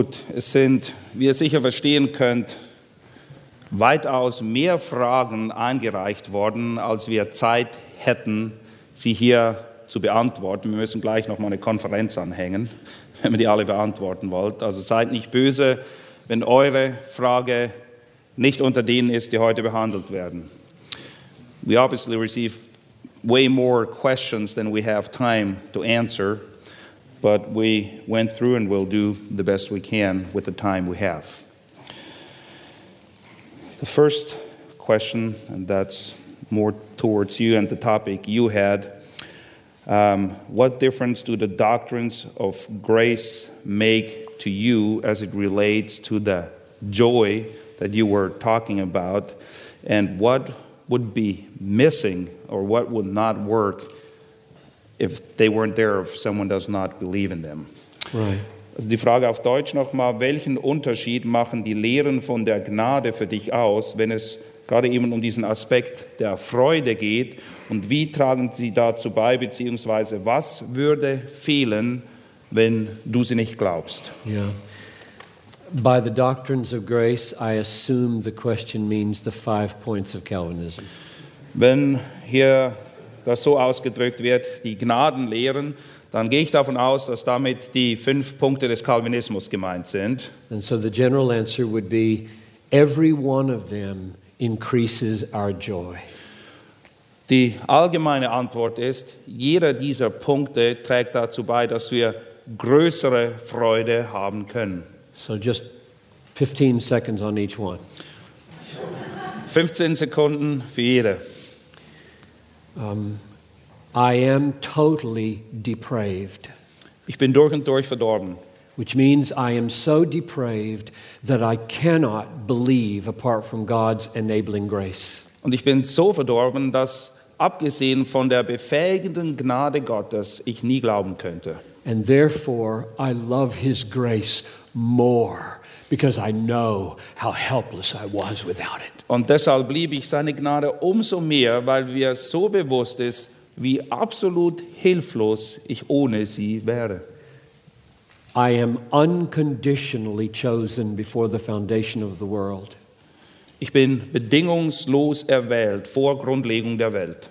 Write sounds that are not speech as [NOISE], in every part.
Gut, es sind, wie ihr sicher verstehen könnt, weitaus mehr Fragen eingereicht worden, als wir Zeit hätten, sie hier zu beantworten. Wir müssen gleich noch mal eine Konferenz anhängen, [LAUGHS] wenn wir die alle beantworten wollt. Also seid nicht böse, wenn eure Frage nicht unter denen ist, die heute behandelt werden. We obviously receive way more questions than we have time to answer. But we went through and we'll do the best we can with the time we have. The first question, and that's more towards you and the topic you had um, what difference do the doctrines of grace make to you as it relates to the joy that you were talking about? And what would be missing or what would not work if they weren't there, if someone does not believe in them. Right. Also die Frage auf Deutsch nochmal, welchen Unterschied machen die Lehren von der Gnade für dich aus, wenn es gerade eben um diesen Aspekt der Freude geht und wie tragen sie dazu bei, beziehungsweise was würde fehlen, wenn du sie nicht glaubst? Yeah. By the doctrines of grace, I assume the question means the five points of Calvinism. Wenn hier das so ausgedrückt wird, die Gnadenlehren, dann gehe ich davon aus, dass damit die fünf Punkte des Calvinismus gemeint sind. And so the general answer would be every one of them increases our joy. Die allgemeine Antwort ist, jeder dieser Punkte trägt dazu bei, dass wir größere Freude haben können. So just 15 seconds on each one. 15 Sekunden für jede. Um, I am totally depraved, Ich bin durch und durch verdorben. which means I am so depraved that I cannot believe apart from God's enabling grace. Und ich bin so verdorben, dass abgesehen von der befähigenden Gnade Gottes ich nie glauben könnte. And therefore, I love His grace more because I know how helpless I was without it. Und deshalb liebe ich seine Gnade umso mehr, weil mir so bewusst ist, wie absolut hilflos ich ohne sie wäre. I am unconditionally chosen before the foundation of the world. Ich bin bedingungslos erwählt vor Grundlegung der Welt.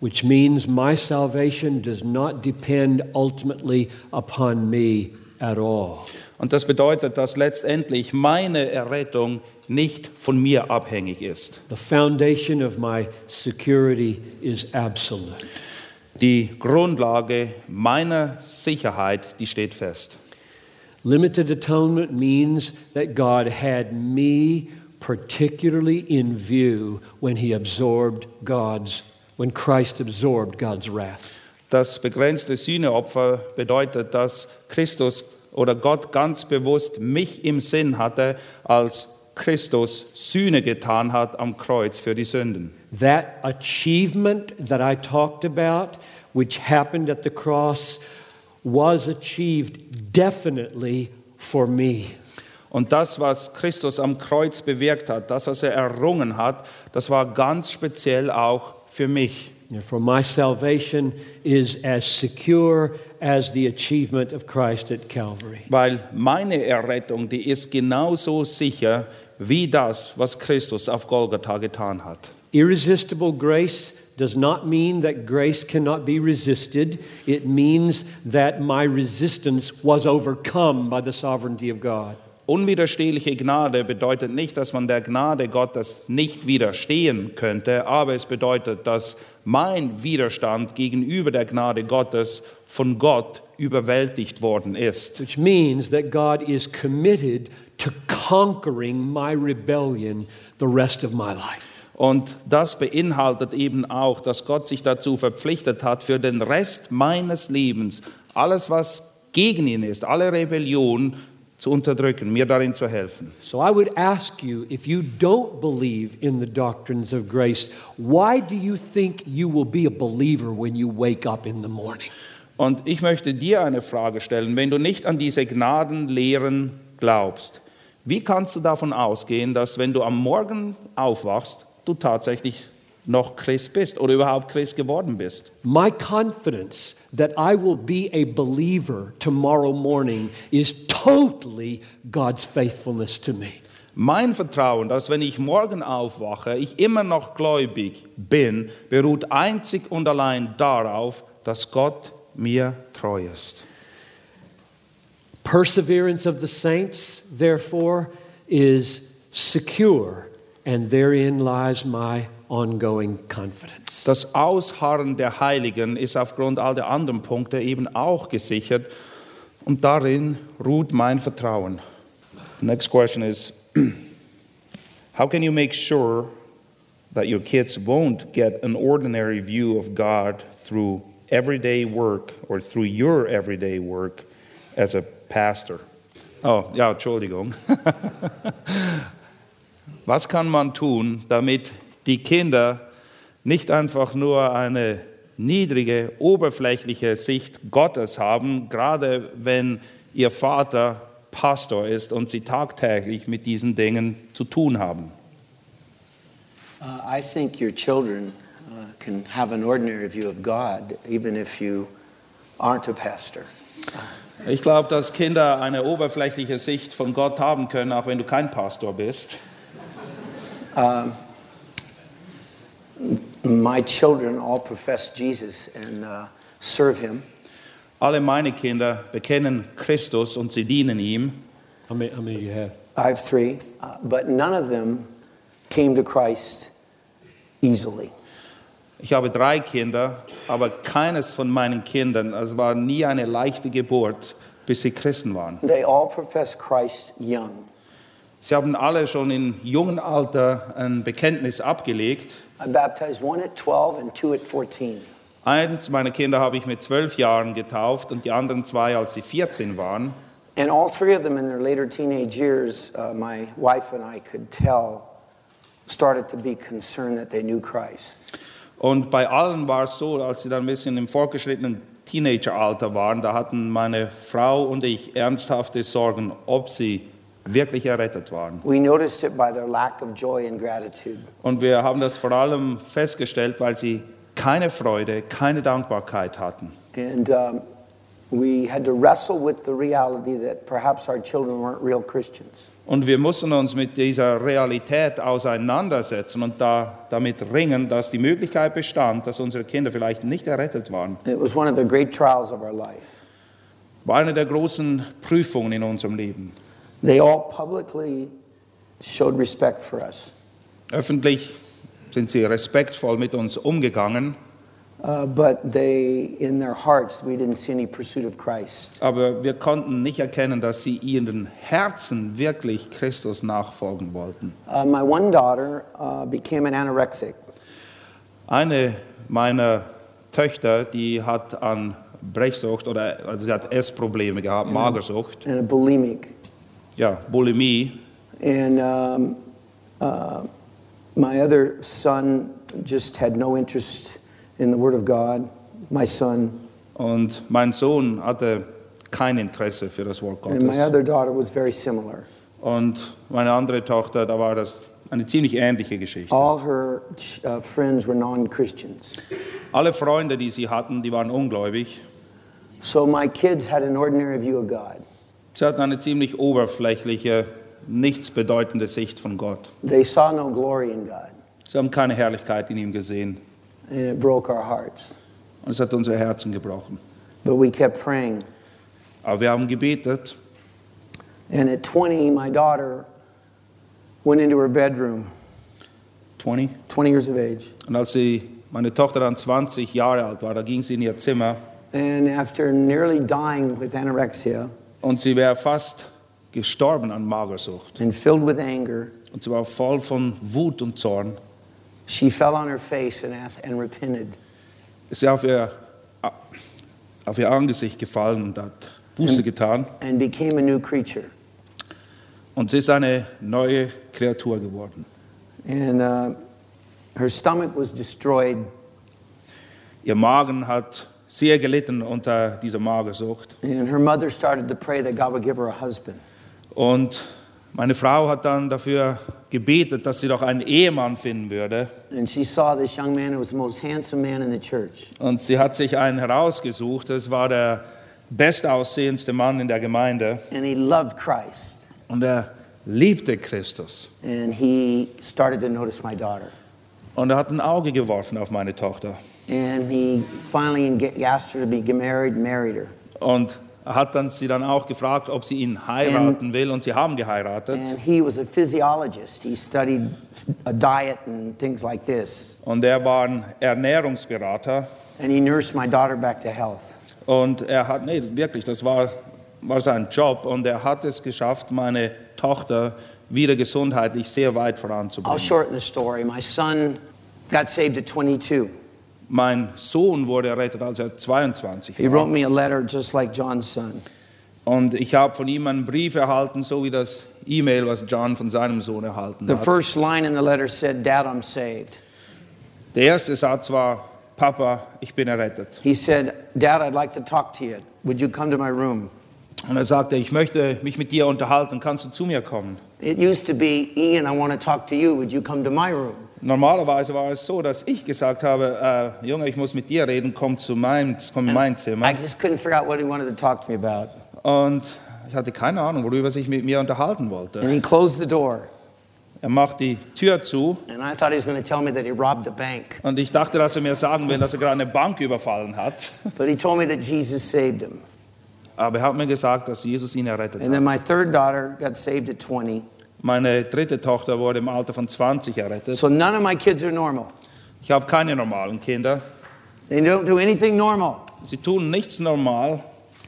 which means my salvation does not depend ultimately upon me at all. Und das bedeutet, dass letztendlich meine Errettung nicht von mir abhängig ist. The foundation of my security is absolute. Die Grundlage meiner Sicherheit, die steht fest. Limited atonement means that God had me particularly in view when he absorbed God's when Christ absorbed God's wrath. Das begrenzte Sühneopfer bedeutet, dass Christus oder Gott ganz bewusst mich im Sinn hatte, als Christus Sühne getan hat am Kreuz für die Sünden. That achievement that I talked about, which happened at the cross, was achieved definitely for me. Und das, was Christus am Kreuz bewirkt hat, das, was er errungen hat, das war ganz speziell auch für mich. Therefore, my salvation is as secure as the achievement of Christ at Calvary. Weil meine Errettung, die ist genauso sicher wie das, was Christus auf Golgatha getan hat. Irresistible grace does not mean that grace cannot be resisted. It means that my resistance was overcome by the sovereignty of God. Unwiderstehliche Gnade bedeutet nicht, dass man der Gnade Gottes nicht widerstehen könnte, aber es bedeutet, dass mein Widerstand gegenüber der Gnade Gottes von Gott überwältigt worden ist. Which means that God is committed to conquering my rebellion the rest of my life. Und das beinhaltet eben auch, dass Gott sich dazu verpflichtet hat, für den Rest meines Lebens alles, was gegen ihn ist, alle Rebellion zu unterdrücken, mir darin zu helfen. So I would ask you if you don't believe in the doctrines of grace, why do you think you will be a believer when you wake up in the morning? Und ich möchte dir eine Frage stellen, wenn du nicht an diese Gnadenlehren glaubst, wie kannst du davon ausgehen, dass wenn du am Morgen aufwachst, du tatsächlich noch Christ bist oder überhaupt Christ geworden bist? My confidence that I will be a believer tomorrow morning is totally God's faithfulness to me. Mein Vertrauen, dass wenn ich morgen aufwache, ich immer noch gläubig bin, beruht einzig und allein darauf, dass Gott mir treu ist. Perseverance of the saints, therefore, is secure, and therein lies my ongoing confidence. Das Ausharren der Heiligen ist aufgrund all der anderen Punkte eben auch gesichert und darin ruht mein Vertrauen. Next question is [CLEARS THROAT] How can you make sure that your kids won't get an ordinary view of God through everyday work or through your everyday work as a pastor? Oh, ja, Entschuldigung. [LAUGHS] Was kann man tun, damit die Kinder nicht einfach nur eine niedrige, oberflächliche Sicht Gottes haben, gerade wenn ihr Vater Pastor ist und sie tagtäglich mit diesen Dingen zu tun haben? Uh, I think your children uh, can have an ordinary view of God, even if you aren't a pastor. Ich glaube, dass Kinder eine oberflächliche Sicht von Gott haben können, auch wenn du kein Pastor bist. My children all profess Jesus and uh, serve Him. Alle meine Kinder bekennen Christus und sie dienen ihm. How many, how many do you have? I have three, uh, but none of them came to Christ easily. Ich habe drei Kinder, aber keines von meinen Kindern, es war nie eine leichte Geburt, bis sie Christen waren. They all profess Christ young. Sie haben alle schon in jungen Alter ein Bekenntnis abgelegt. I baptized one at 12 and two at 14. Eins meiner Kinder habe ich mit zwölf Jahren getauft und die anderen zwei, als sie 14 waren. And all three of them in their later teenage years, uh, my wife and I could tell, started to be concerned that they knew Christ. Und bei allen war es so, als sie dann ein bisschen im fortgeschrittenen Teenageralter waren, da hatten meine Frau und ich ernsthafte Sorgen, ob sie wirklich errettet waren. We noticed it by their lack of joy and gratitude. Und wir haben das vor allem festgestellt, weil sie keine Freude, keine Dankbarkeit hatten. And um, we had to wrestle with the reality that perhaps our children weren't real Christians. Und wir mussten uns mit dieser Realität auseinandersetzen und da, damit ringen, dass die Möglichkeit bestand, dass unsere Kinder vielleicht nicht errettet waren. It was one of the great trials of our life. War eine der großen Prüfungen in unserem Leben. They all publicly showed respect for us. Öffentlich sind sie respektvoll mit uns umgegangen, but they, in their hearts, we didn't see any pursuit of Christ. aber wir konnten nicht erkennen, dass sie ihren Herzen wirklich Christus nachfolgen wollten. Uh, my one daughter uh, became an anorexic. Eine meiner Töchter, die hat an Brechsucht oder also sie hat Essprobleme gehabt, Magersucht, and a bulimic. ja, Bulimie. And um, uh, my other son just had no interest in the Word of God. My son. Und mein Sohn hatte kein Interesse für das Wort And my Gottes. other daughter was very similar. Und meine andere Tochter, da war das eine ziemlich ähnliche Geschichte. All her uh, friends were non Christians. Alle Freunde, die sie hatten, die waren ungläubig. So my kids had an ordinary view of God. Sie hatten eine ziemlich oberflächliche, nichtsbedeutende Sicht von Gott. They saw no glory in God. Sie haben keine Herrlichkeit in ihm gesehen. And it broke our hearts. Und es hat unsere Herzen gebrochen. But we kept praying. Aber wir haben gebetet. And at 20, my daughter went into her bedroom, 20. 20 years of age. Und als sie, meine Tochter dann 20 Jahre alt war, da ging sie in ihr Zimmer And after nearly dying with anorexia und sie wäre fast gestorben an Magersucht. and filled with anger, Und sie war voll von Wut und Zorn. She fell on her face and asked and repented. Ist sie auf ihr, auf ihr Angesicht gefallen und hat Buße getan and became a new creature. Und sie ist eine neue Kreatur geworden. And uh, her stomach was destroyed. Ihr Magen hat sehr gelitten unter dieser Magersucht. And her mother started to pray that God would give her a husband. Und meine Frau hat dann dafür gebetet, dass sie doch einen Ehemann finden würde. And she saw this young man who was the most handsome man in the church. Und sie hat sich einen herausgesucht. Das war der bestaussehendste Mann in der Gemeinde. And he loved Christ. Und er liebte Christus. And he started to notice my daughter. Und er hat ein Auge geworfen auf meine Tochter. And he finally asked her to be married, married her. Und hat dann sie dann auch gefragt, ob sie ihn heiraten will. Und sie haben geheiratet. And he was a physiologist. He studied a diet and things like this. Und er war ein Ernährungsberater. And he nursed my daughter back to health. Und er hat, nee, wirklich, das war, war sein Job. Und er hat es geschafft, meine Tochter wieder gesundheitlich sehr weit I'll voranzubringen. shorten the story. My son got saved at 22. Mein Sohn wurde errettet, als er 22 He wrote war. me a letter just like John's son. Und ich habe von ihm einen Brief erhalten, so wie das E-Mail, was John von seinem Sohn erhalten The hat. first line in the letter said, Dad, I'm saved. Der erste Satz war, Papa, ich bin errettet. He said, Dad, I'd like to talk to you. Would you come to my room? Und er sagte, ich möchte mich mit dir unterhalten, kannst du zu mir kommen? It used to be, Ian, I want to talk to you. Would you come to my room? Normalerweise war es so, dass ich gesagt habe, äh, Junge, ich muss mit dir reden, komm zu meinem, komm in mein Zimmer. I just couldn't figure out what he wanted to talk to me about. Und ich hatte keine Ahnung, worüber er sich mit mir unterhalten And wollte. he closed the door. Er macht die Tür zu And I thought he was going to tell me that he robbed a bank. und ich dachte, dass er mir sagen will, dass er gerade eine Bank überfallen hat. [LAUGHS] But he told me that Jesus saved him. Aber er hat mir gesagt, dass Jesus ihn errettet And hat. then my third daughter got saved at 20. Meine dritte Tochter wurde im Alter von 20 errettet. So none of my kids are normal. Ich habe keine normalen Kinder. They don't do anything normal, Sie tun nichts normal,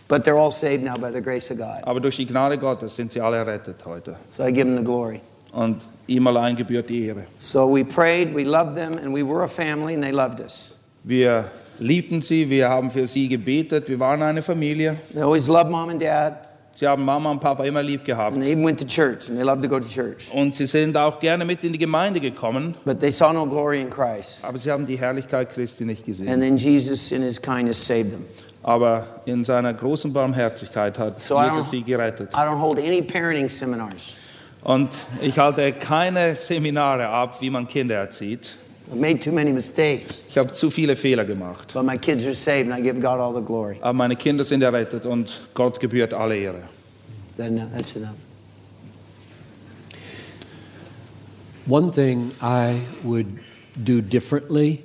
but they're all saved now by the grace of God. aber durch die Gnade Gottes sind sie alle errettet heute. So I give him the glory. Und ihm allein gebührt die Ehre. So we prayed, we loved them, and we were a family, and they loved us. Wir liebten sie, wir haben für sie gebetet, wir waren eine Familie. They always loved mom and dad, Sie haben Mama und Papa immer lieb gehabt. and they even went to church, and they loved to go to church. Und sie sind auch gerne mit in die Gemeinde gekommen, But they saw no glory in Christ. aber sie haben die Herrlichkeit Christi nicht And gesehen. then Jesus, in his kindness, saved them. Aber in seiner großen Barmherzigkeit hat So Jesus sie gerettet. I don't hold any parenting seminars. Und ich halte keine Seminare ab, wie man Kinder erzieht. I've made too many mistakes, Ich habe zu viele Fehler gemacht. but my kids are saved, and I give God all the glory. Aber meine Kinder sind errettet und Gott gebührt alle Ehre. Then uh, that's enough. One thing I would do differently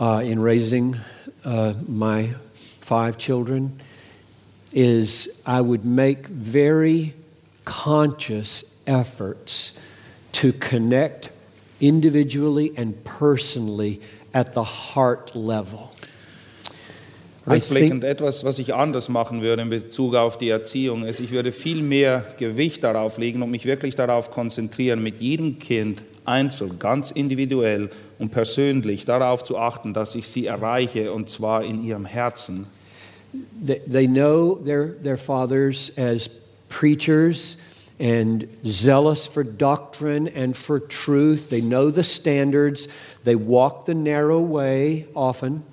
uh, in raising uh, my five children is I would make very conscious efforts to connect individually and personally at the heart level. Rückblickend etwas, was ich anders machen würde in Bezug auf die Erziehung, ist, ich würde viel mehr Gewicht darauf legen und mich wirklich darauf konzentrieren, mit jedem Kind einzeln, ganz individuell und persönlich darauf zu achten, dass ich sie erreiche und zwar in ihrem Herzen. they, they know their, their fathers as preachers and zealous for doctrine and for truth. They know the standards. They walk the narrow way often.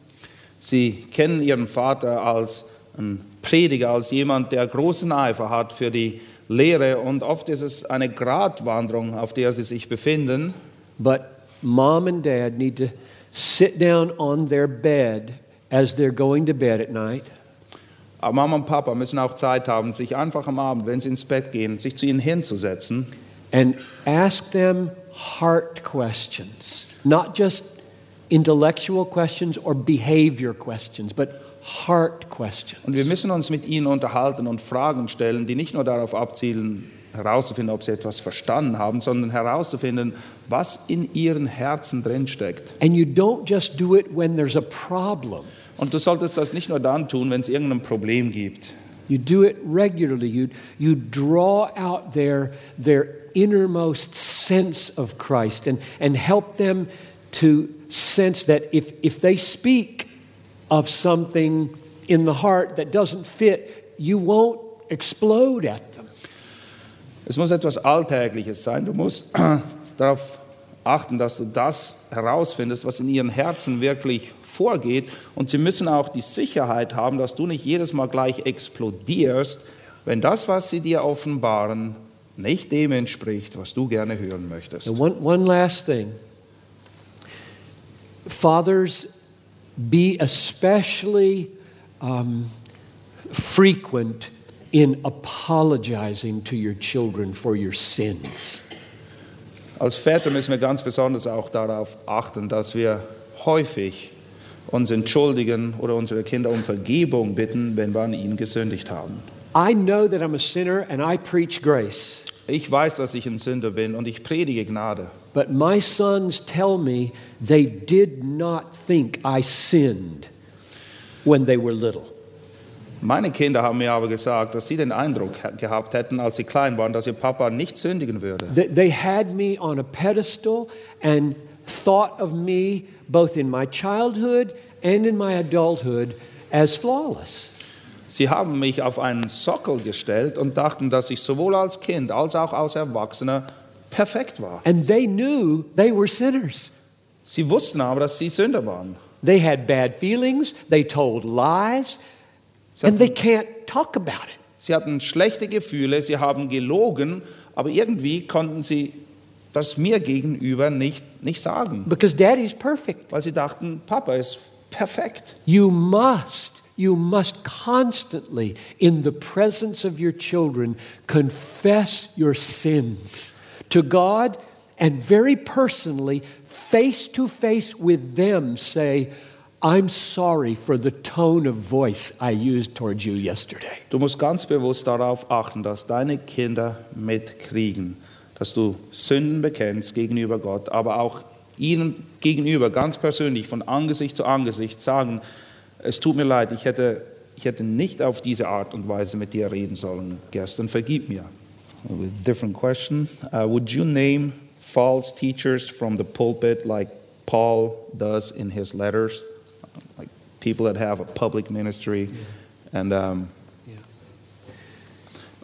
Sie kennen ihren Vater als ein Prediger, als jemand, der großen Eifer hat für die Lehre und oft ist es eine Gratwanderung, auf der sie sich befinden. But mom and dad need to sit down on their bed as they're going to bed at night Aber Mama und Papa müssen auch Zeit haben, sich einfach am Abend, wenn sie ins Bett gehen, sich zu ihnen hinzusetzen and ask them heart questions, not just intellectual questions or behavior questions, but heart questions. Und wir müssen uns mit ihnen unterhalten und Fragen stellen, die nicht nur darauf abzielen, herauszufinden, ob sie etwas verstanden haben, sondern herauszufinden, was in ihren Herzen drinsteckt. And you don't just do it when there's a problem. Und du solltest das nicht nur dann tun, wenn es irgendein Problem gibt. You do it regularly. You, you draw out their, their innermost sense of Christ and, and help them to sense that if, if they speak of something in the heart that doesn't fit, you won't explode at them. Es muss etwas Alltägliches sein. Du musst [CLEARS THROAT] darauf achten, dass du das herausfindest, was in ihren Herzen wirklich vorgeht. Und sie müssen auch die Sicherheit haben, dass du nicht jedes Mal gleich explodierst, wenn das, was sie dir offenbaren, nicht dem entspricht, was du gerne hören möchtest. And one, one last thing. Fathers, be especially um, frequent in apologizing to your children for your sins. Als Väter müssen wir ganz besonders auch darauf achten, dass wir häufig uns entschuldigen oder unsere Kinder um Vergebung bitten, wenn wir an ihnen gesündigt haben. I know that I'm a sinner and I preach grace, Ich weiß, dass ich ein Sünder bin und ich predige Gnade. but my sons tell me they did not think I sinned when they were little. Meine Kinder haben mir aber gesagt, dass sie den Eindruck gehabt hätten, als sie klein waren, dass ihr Papa nicht sündigen würde. They, they had me on a pedestal and thought of me both in my childhood and in my adulthood as flawless. Sie haben mich auf einen Sockel gestellt und dachten, dass ich sowohl als Kind als auch als Erwachsener perfekt war. And they knew they were sinners. Sie wussten aber, dass sie Sünder waren. They had bad feelings, they told lies, and they can't talk about it. Sie hatten schlechte Gefühle, sie haben gelogen, aber irgendwie konnten sie das mir gegenüber nicht, nicht sagen, Because daddy's perfect. weil sie dachten, Papa ist perfekt. You must, you must constantly, in the presence of your children, confess your sins to God and very personally, face to face with them, say, I'm sorry for the tone of voice I used towards you yesterday. Du musst ganz bewusst darauf achten, dass deine Kinder mitkriegen, dass du Sünden bekennst gegenüber Gott, aber auch ihnen gegenüber ganz persönlich von Angesicht zu Angesicht sagen, es tut mir leid, ich hätte, ich hätte nicht auf diese Art und Weise mit dir reden sollen gestern, vergib mir. Different question. Uh, would you name false teachers from the pulpit like Paul does in his letters? Like people that have a public ministry and um,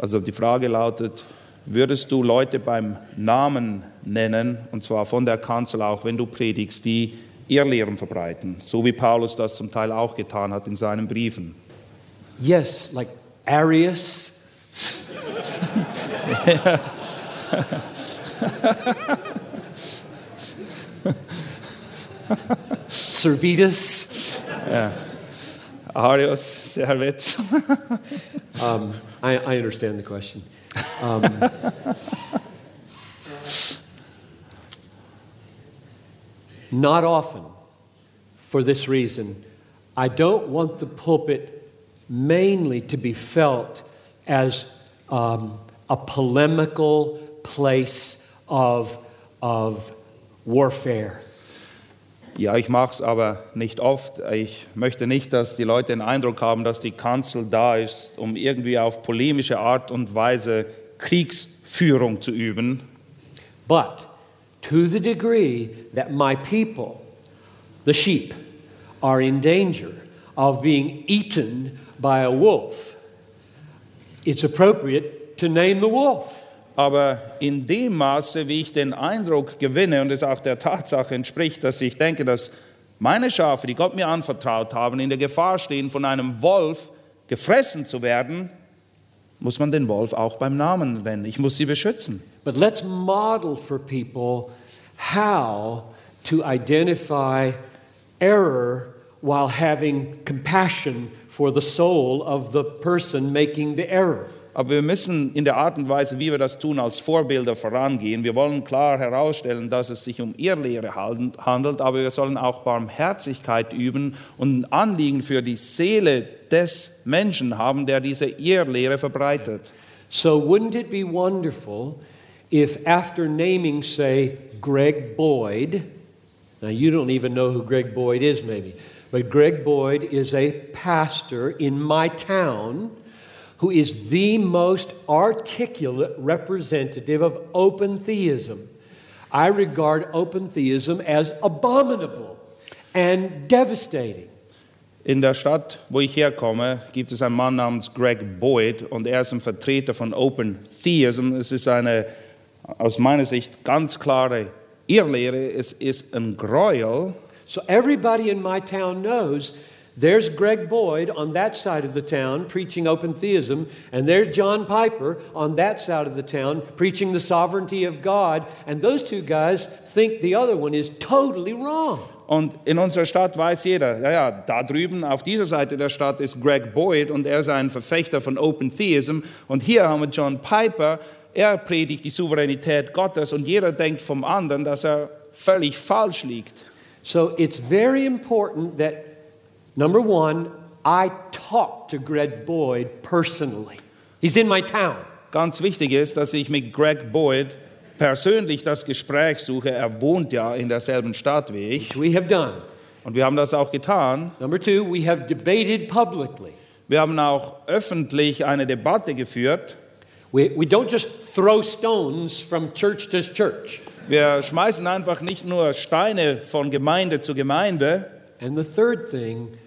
also die Frage lautet, würdest du Leute beim Namen nennen, und zwar von der Kanzel auch, wenn du predigst, die Irrlehren verbreiten, so wie Paulus das zum Teil auch getan hat in seinen Briefen? Yes, like Arius. Servetus. Arius, Servet. Um, I, I understand the question. Um, not often, for this reason. I don't want the pulpit mainly to be felt as um, a polemical place of, of warfare. Ja, ich mache es aber nicht oft. Ich möchte nicht, dass die Leute den Eindruck haben, dass die Kanzel da ist, um irgendwie auf polemische Art und Weise Kriegsführung zu üben. But to the degree that my people, the sheep, are in danger of being eaten by a wolf, it's appropriate to name the wolf. Aber in dem Maße, wie ich den Eindruck gewinne und es auch der Tatsache entspricht, dass ich denke, dass meine Schafe, die Gott mir anvertraut haben, in der Gefahr stehen, von einem Wolf gefressen zu werden, muss man den Wolf auch beim Namen nennen. Ich muss sie beschützen. But let's model for people how to identify error while having compassion for the soul of the person making the error. Aber wir müssen in der Art und Weise, wie wir das tun, als Vorbilder vorangehen. Wir wollen klar herausstellen, dass es sich um Irrlehre handelt, aber wir sollen auch Barmherzigkeit üben und ein Anliegen für die Seele des Menschen haben, der diese Irrlehre verbreitet. So, wouldn't it be wonderful if, after naming, say, Greg Boyd, now you don't even know who Greg Boyd is, maybe, but Greg Boyd is a pastor in my town who is the most articulate representative of open theism. I regard open theism as abominable and devastating. In der Stadt, wo ich herkomme, gibt es einen Mann namens Greg Boyd und er ist ein Vertreter von Open Theism. Es ist eine aus meiner Sicht ganz klare Irrlehre. Es ist ein Gräuel. So everybody in my town knows there's Greg Boyd on that side of the town preaching open theism, and there's John Piper on that side of the town preaching the sovereignty of God, and those two guys think the other one is totally wrong. Und in unserer Stadt weiß jeder, ja, ja, da drüben auf dieser Seite der Stadt ist Greg Boyd und er ist ein Verfechter von Open Theism. Und hier haben wir John Piper, er predigt die Souveränität Gottes und jeder denkt vom anderen, dass er völlig falsch liegt. So it's very important that, number one, I talk to Greg Boyd personally. He's in my town. Ganz wichtig ist, dass ich mit Greg Boyd persönlich das Gespräch suche. Er wohnt ja in derselben Stadt wie ich. which we have done. Und wir haben das auch getan. Number two, we have debated publicly. Wir haben auch öffentlich eine Debatte geführt. We, we don't just throw stones from church to church. Wir schmeißen einfach nicht nur Steine von Gemeinde zu Gemeinde. And the third thing,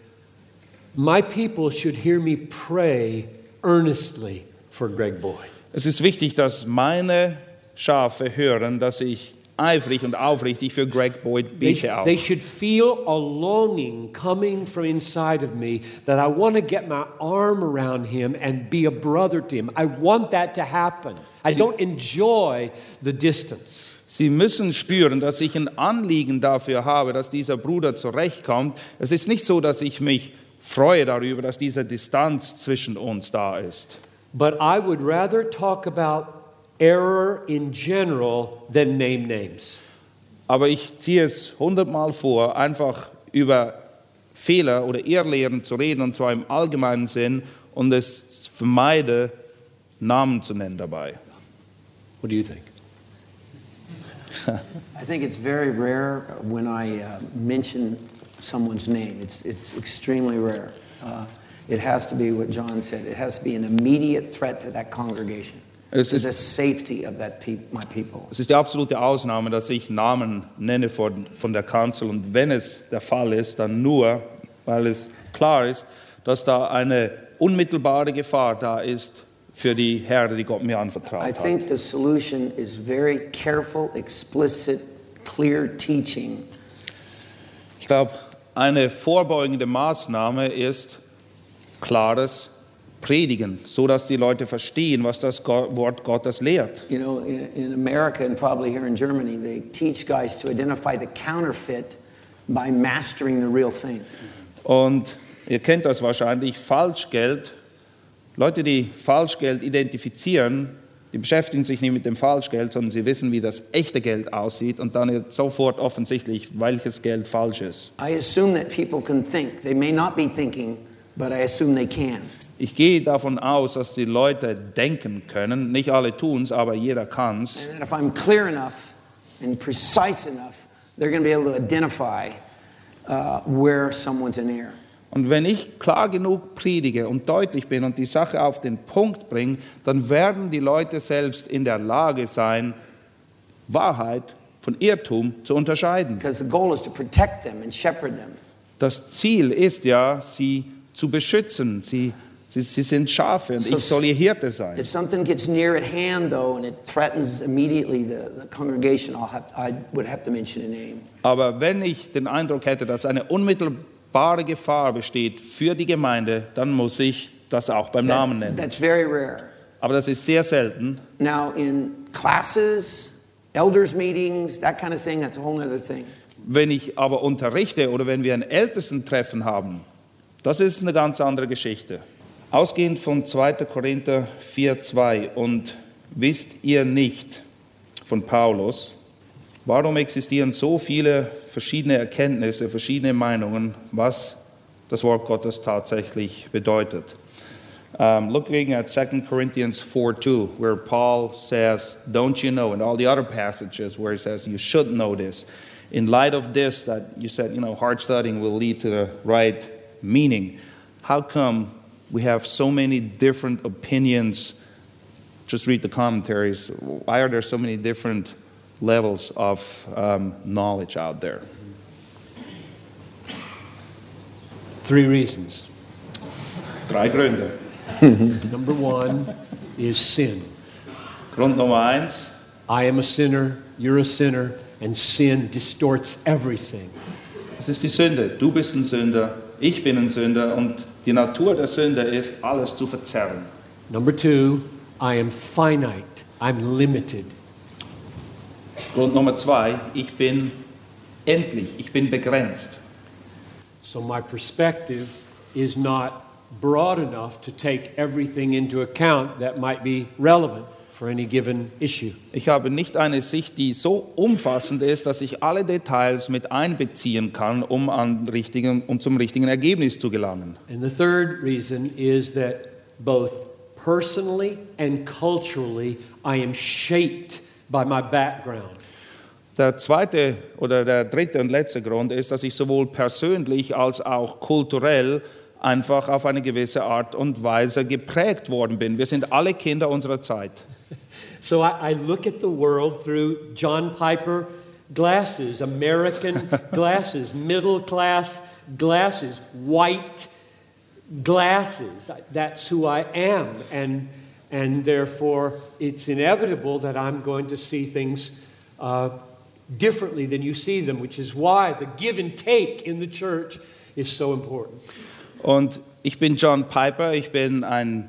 my people should hear me pray earnestly for Greg Boyd. Es ist wichtig, dass meine Schafe hören, dass ich eifrig und aufrichtig für Greg Boyd bete auch. they should feel a longing coming from inside of me that I want to get my arm around him and be a brother to him. I want that to happen. I don't enjoy the distance. Sie müssen spüren, dass ich ein Anliegen dafür habe, dass dieser Bruder zurechtkommt. Es ist nicht so, dass ich mich freue darüber, dass diese Distanz zwischen uns da ist. But I would rather talk about error in general than name names. Aber ich ziehe es hundertmal vor, einfach über Fehler oder Irrlehren zu reden, und zwar im allgemeinen Sinn, und es vermeide, Namen zu nennen dabei. What do you think? [LAUGHS] I think it's very rare when I uh, mention someone's name. It's, it's extremely rare. Uh, it has to be what John said. It has to be an immediate threat to that congregation, Es ist- the safety of that peop my people. Es ist die absolute Ausnahme, dass ich Namen nenne von, von der Kanzel. Und wenn es der Fall ist, dann nur, weil es klar ist, dass da eine unmittelbare Gefahr da ist für die Herde, die Gott mir I anvertraut hat. think the solution is very careful, explicit, clear teaching Ich glaube, eine vorbeugende Maßnahme ist klares Predigen, so dass die Leute verstehen, was das Wort Gottes lehrt. You know, in, America and probably here in Germany, they teach guys to identify the counterfeit by mastering the real thing. Und ihr kennt das wahrscheinlich, Falschgeld. Leute, die Falschgeld identifizieren, die beschäftigen sich nicht mit dem Falschgeld, sondern sie wissen, wie das echte Geld aussieht und dann sofort offensichtlich, welches Geld falsch ist. I assume that people can think. They may not be thinking, but I assume they can. Ich gehe davon aus, dass die Leute denken können. Nicht alle tun es, aber jeder kann es. And that if I'm clear enough and precise enough, they're going to be able to identify uh, where someone's in error. Und wenn ich klar genug predige und deutlich bin und die Sache auf den Punkt bringe, dann werden die Leute selbst in der Lage sein, Wahrheit von Irrtum zu unterscheiden. Because the goal is to protect them and shepherd them. Das Ziel ist ja, sie zu beschützen. Sie, sie, sie sind Schafe und So ich soll ihr Hirte sein. If something gets near at hand, though, and it threatens immediately the, the congregation, I'll have, I would have to mention a name. Aber wenn ich den Eindruck hätte, dass eine unmittelbare Gefahr besteht für die Gemeinde, dann muss ich das auch beim Namen That- nennen. that's very rare. Aber das ist sehr selten. Now, in classes, elders' meetings, that kind of thing, that's a whole other thing. Wenn ich aber unterrichte oder wenn wir ein Ältestentreffen haben, das ist eine ganz andere Geschichte. Ausgehend von 2. Korinther 4,2 und wisst ihr nicht von Paulus, warum existieren so viele verschiedene Erkenntnisse, verschiedene Meinungen, was das Wort Gottes tatsächlich bedeutet. Um, looking at 2 Corinthians 4 2, where Paul says, Don't you know, and all the other passages where he says, You should know this. In light of this, that you said, you know, hard studying will lead to the right meaning, how come we have so many different opinions? Just read the commentaries. Why are there so many different levels of um, knowledge out there? Three reasons. Drei Gründe. [LAUGHS] Number one is sin. Grund Nummer eins, I am a sinner, you're a sinner, and sin distorts everything. es ist die Sünde. Du bist ein Sünder, ich bin ein Sünder und die Natur der Sünde ist, alles zu verzerren. Number two, I am finite, I'm limited. Grund Nummer zwei, ich bin endlich, ich bin begrenzt. So my perspective is not broad enough to take everything into account that might be relevant for any given issue. Ich habe nicht eine Sicht, die so umfassend ist, dass ich alle Details mit einbeziehen kann, um, an richtigen, um zum richtigen Ergebnis zu gelangen. And the third reason is that both personally and culturally, I am shaped by my background. Der zweite oder der dritte und letzte Grund ist, dass ich sowohl persönlich als auch kulturell einfach auf eine gewisse Art und Weise geprägt worden bin. Wir sind alle Kinder unserer Zeit. [LAUGHS] So I, I look at the world through John Piper glasses, American [LAUGHS] glasses, middle class glasses, white glasses. That's who I am. And, and therefore, it's inevitable that I'm going to see things uh, differently than you see them, which is why the give and take in the church is so important. Und ich bin John Piper, ich bin ein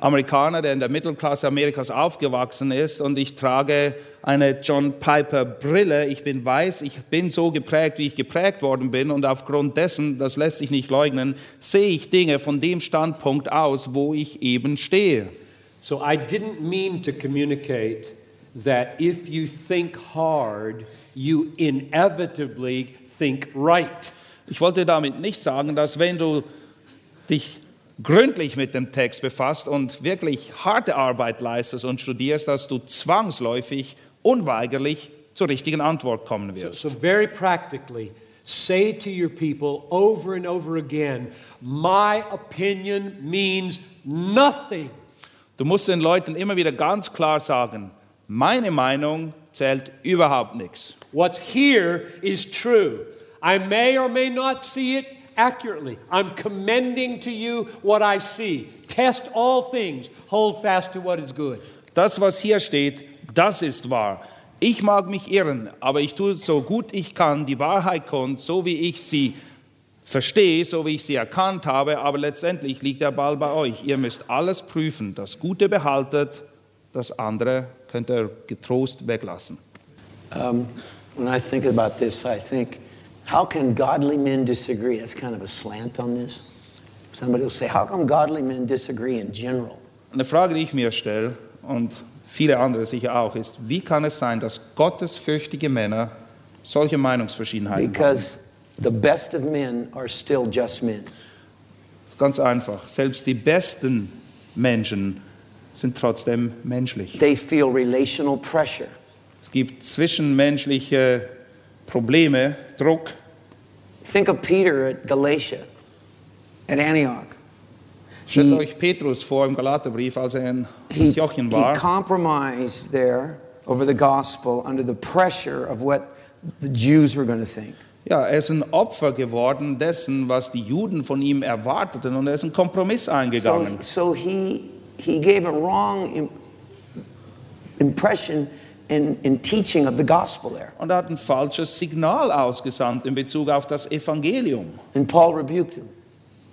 Amerikaner, der in der Mittelklasse Amerikas aufgewachsen ist und ich trage eine John Piper Brille. Ich bin weiß, ich bin so geprägt, wie ich geprägt worden bin und aufgrund dessen, das lässt sich nicht leugnen, sehe ich Dinge von dem Standpunkt aus, wo ich eben stehe. So I didn't mean to communicate that if you think hard, you inevitably think right. Ich wollte damit nicht sagen, dass wenn du dich gründlich mit dem Text befasst und wirklich harte Arbeit leistest und studierst, dass du zwangsläufig, unweigerlich zur richtigen Antwort kommen So, wirst. so very practically, say to your people over and over again, my opinion means nothing. Du musst den Leuten immer wieder ganz klar sagen, meine Meinung zählt überhaupt nichts. What's here is true. I may or may not see it accurately. I'm commending to you what I see. Test all things, hold fast to what is good. Das, was hier steht, das ist wahr. Ich mag mich irren, aber ich tue so gut ich kann, die Wahrheit kund, so wie ich sie verstehe, so wie ich sie erkannt habe, aber letztendlich liegt der Ball bei euch. Ihr müsst alles prüfen, das Gute behaltet, das andere könnt ihr getrost weglassen. Um, when I think about this, I think, how can godly men disagree? That's kind of a slant on this. Somebody will say, how come godly men disagree in general? Eine Frage, die ich mir stelle und viele andere sicher auch, ist, wie kann es sein, dass gottesfürchtige Männer solche Meinungsverschiedenheiten haben? Because the best of men are still just men. Das ist ganz einfach. Selbst die besten Menschen sind trotzdem menschlich. They feel relational pressure. Es gibt zwischenmenschliche Probleme, Druck. Think of Peter at Galatia, at Antioch. Stellt He, euch Petrus vor im Galaterbrief, als er in he, Antiochien he war. compromised there over the gospel under the pressure of what the Jews were going to think. Ja, er ist ein Opfer geworden dessen, was die Juden von ihm erwarteten und er ist einen Kompromiss eingegangen. so he, he gave a wrong im- impression in, in teaching of the gospel there. Und er hat ein falsches Signal ausgesandt in Bezug auf das Evangelium. And Paul rebuked him.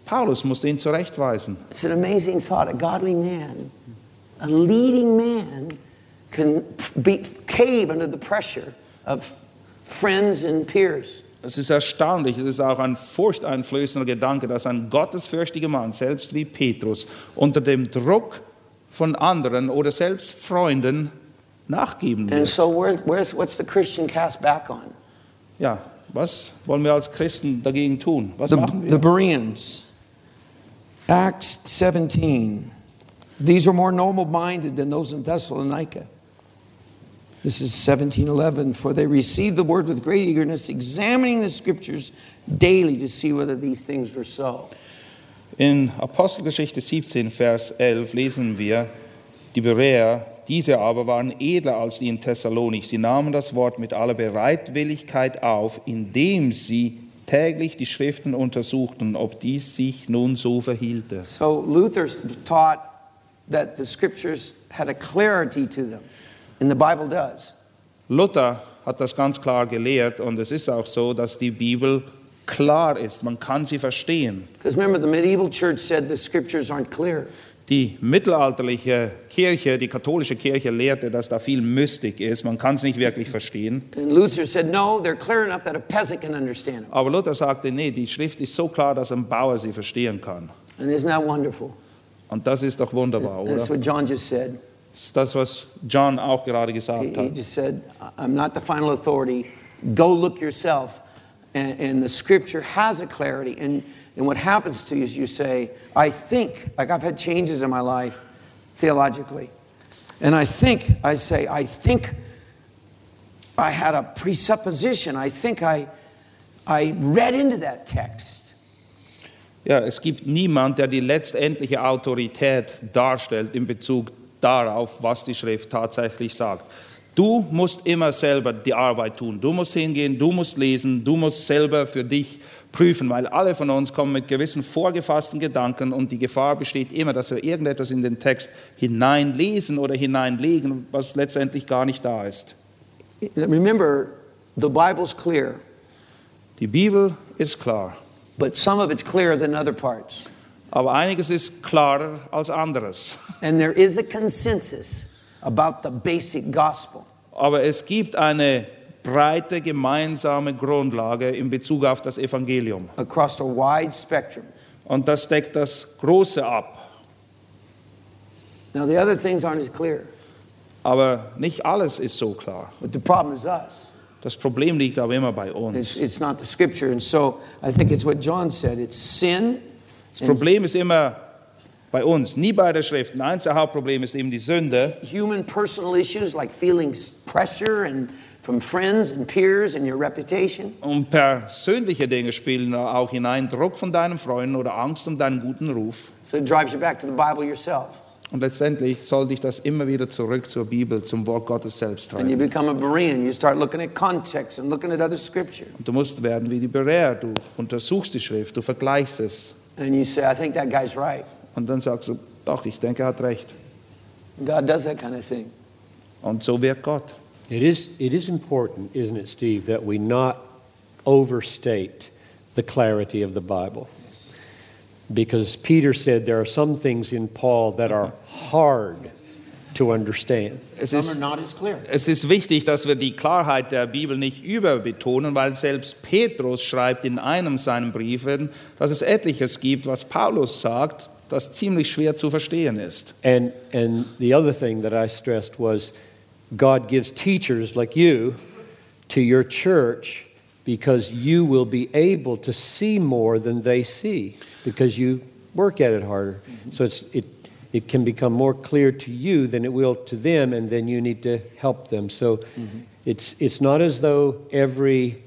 Paulus musste ihn zurechtweisen. It's an amazing thought. A godly man, a leading man, can be, cave under the pressure of friends and peers. Es ist erstaunlich, es ist auch ein furchteinflößender Gedanke, dass ein gottesfürchtiger Mann, selbst wie Petrus, unter dem Druck von anderen oder selbst Freunden nachgeben And so, where, where's, what's the Christian cast back on? Ja, was wollen wir als Christen dagegen tun? Was The, machen wir? the Bereans. Acts 17. These were more noble minded than those in Thessalonica. This is 1711. For they received the word with great eagerness, examining the scriptures daily to see whether these things were so. In Apostelgeschichte 17, Vers 11 lesen wir, die Beräer, diese aber waren edler als die in Thessalonik. Sie nahmen das Wort mit aller Bereitwilligkeit auf, indem sie täglich die Schriften untersuchten, ob dies sich nun so verhielte. So Luther taught that the scriptures had a clarity to them, and the Bible does. Luther hat das ganz klar gelehrt und es ist auch so, dass die Bibel klar ist. Man kann sie verstehen. Because remember, the medieval church said the scriptures aren't clear. Die mittelalterliche Kirche, die katholische Kirche lehrte, dass da viel Mystik ist. Man kann es nicht wirklich verstehen. Said, no. Aber Luther sagte, nee, die Schrift ist so klar, dass ein Bauer sie verstehen kann. Und das ist doch wunderbar, oder? That's what John just said. Das ist das, was John auch gerade He, gesagt he hat. just said, I'm not the final authority. Go look yourself. And, and the scripture has a clarity. And, and what happens to you is you say, I think, like I've had changes in my life theologically. And I think, I say, I think I had a presupposition. I think I, I read into that text. Ja, es gibt niemand, der die letztendliche Autorität darstellt in Bezug darauf, was die Schrift tatsächlich sagt. Du musst immer selber die Arbeit tun. Du musst hingehen, du musst lesen, du musst selber für dich prüfen, weil alle von uns kommen mit gewissen vorgefassten Gedanken und die Gefahr besteht immer, dass wir irgendetwas in den Text hineinlesen oder hineinlegen, was letztendlich gar nicht da ist. Remember, the Bible's clear, Die Bibel ist klar, but some of it's clearer than other parts. aber einiges ist klarer als anderes. And there is a consensus about the basic gospel. Aber es gibt eine breite gemeinsame Grundlage in Bezug auf das Evangelium. across a wide spectrum. Und das deckt das Große ab. Now, the other things aren't as clear, Aber nicht alles ist so klar. but the problem is us. Das Problem liegt aber immer bei uns. it's not the scripture. And so I think it's what John said it's sin, Das Problem ist immer bei uns, nie bei der Schrift. Eins der Hauptprobleme ist eben die Sünde. human personal issues like feeling pressure and from friends and peers and your reputation. Und persönliche Dinge spielen auch hinein. Druck von deinen Freunden oder Angst um deinen guten Ruf. So it drives you back to the Bible yourself. Und letztendlich soll dich das immer wieder zurück zur Bibel, zum Wort Gottes selbst And you treiben. become a Berean. You start looking at context and looking at other scripture. Und du musst werden wie die Bereer. Du untersuchst die Schrift, du vergleichst es. And you say, I think that guy's right. Und dann sagst du, doch, ich denke, er hat recht. God does that kind of thing. Und so wirkt Gott. It is, it is important, isn't it, Steve, that we not overstate the clarity of the Bible. Because Peter said there are some things in Paul that are hard to understand. Es Some ist, are not as clear. es ist wichtig, dass wir die Klarheit der Bibel nicht überbetonen, weil selbst Petrus schreibt in einem seiner Briefe, dass es etliches gibt, was Paulus sagt, das ziemlich schwer zu verstehen ist. And, and the other thing that I stressed was God gives teachers like you to your church because you will be able to see more than they see because you work at it harder. Mm-hmm. So it's, it, it can become more clear to you than it will to them, and then you need to help them. So mm-hmm. it's, it's not as though every